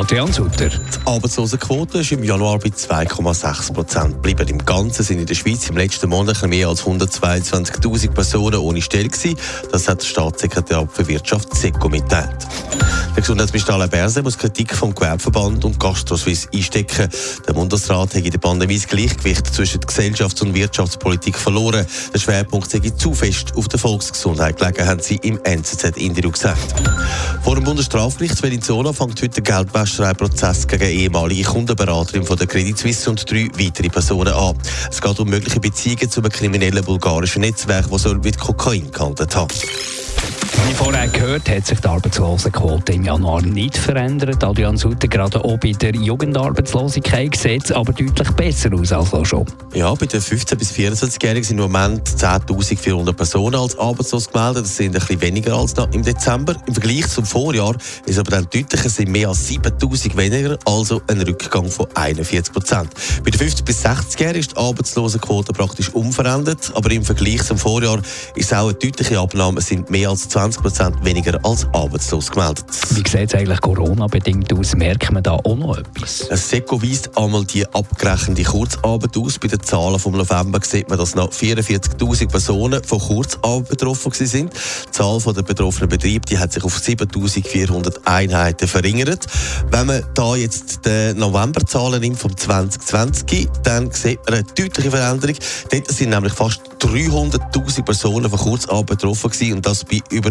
Adrian Sutter. Die Arbeitslosenquote ist im Januar bei 2,6 Prozent geblieben. Im Ganzen sind in der Schweiz im letzten Monat mehr als 122.000 Personen ohne Stelle gewesen. Das hat der Staatssekretär für Wirtschaft SECO mitteilt. Der Gesundheitsminister Alain Berset muss Kritik vom Gewerbeverband und GastroSuisse einstecken. Der Bundesrat hat in der Pandemie das Gleichgewicht zwischen Gesellschafts- und Wirtschaftspolitik verloren. Der Schwerpunkt sei zu fest auf der Volksgesundheit gelegen, haben sie im NZZ-Interview gesagt. Vor dem Bundesstrafgericht Venezuela fängt heute der Geldwäscherei-Prozess gegen ehemalige Kundenberaterin von der Credit Suisse und drei weitere Personen an. Es geht um mögliche Beziehungen zu einem kriminellen bulgarischen Netzwerk, das mit Kokain gehandelt hat. Wie vorher gehört, hat sich die Arbeitslosenquote im Januar nicht verändert. Adrian Sutter gerade auch bei der Jugendarbeitslosigkeit sieht es aber deutlich besser aus als schon. Ja, bei den 15- bis 24-Jährigen sind im Moment 10.400 Personen als arbeitslos gemeldet. Das sind ein bisschen weniger als im Dezember. Im Vergleich zum Vorjahr ist aber dann deutlich, es sind mehr als 7.000 weniger, also ein Rückgang von 41 Prozent. Bei den 50- bis 60-Jährigen ist die Arbeitslosenquote praktisch unverändert, aber im Vergleich zum Vorjahr ist es auch eine deutliche Abnahme. Es sind mehr als 20 20 weniger als arbeitslos gemeldet. Wie sieht es eigentlich Corona-bedingt aus? Merkt man da auch noch etwas? SECO weist einmal die abgerechnete Kurzarbeit aus. Bei den Zahlen vom November sieht man, dass noch 44'000 Personen von Kurzarbeit betroffen sind. Die Zahl der betroffenen Betriebe die hat sich auf 7'400 Einheiten verringert. Wenn man da jetzt die Novemberzahlen nimmt vom 2020, dann sieht man eine deutliche Veränderung. Dort sind nämlich fast 300'000 Personen von Kurzarbeit betroffen gewesen, und das bei über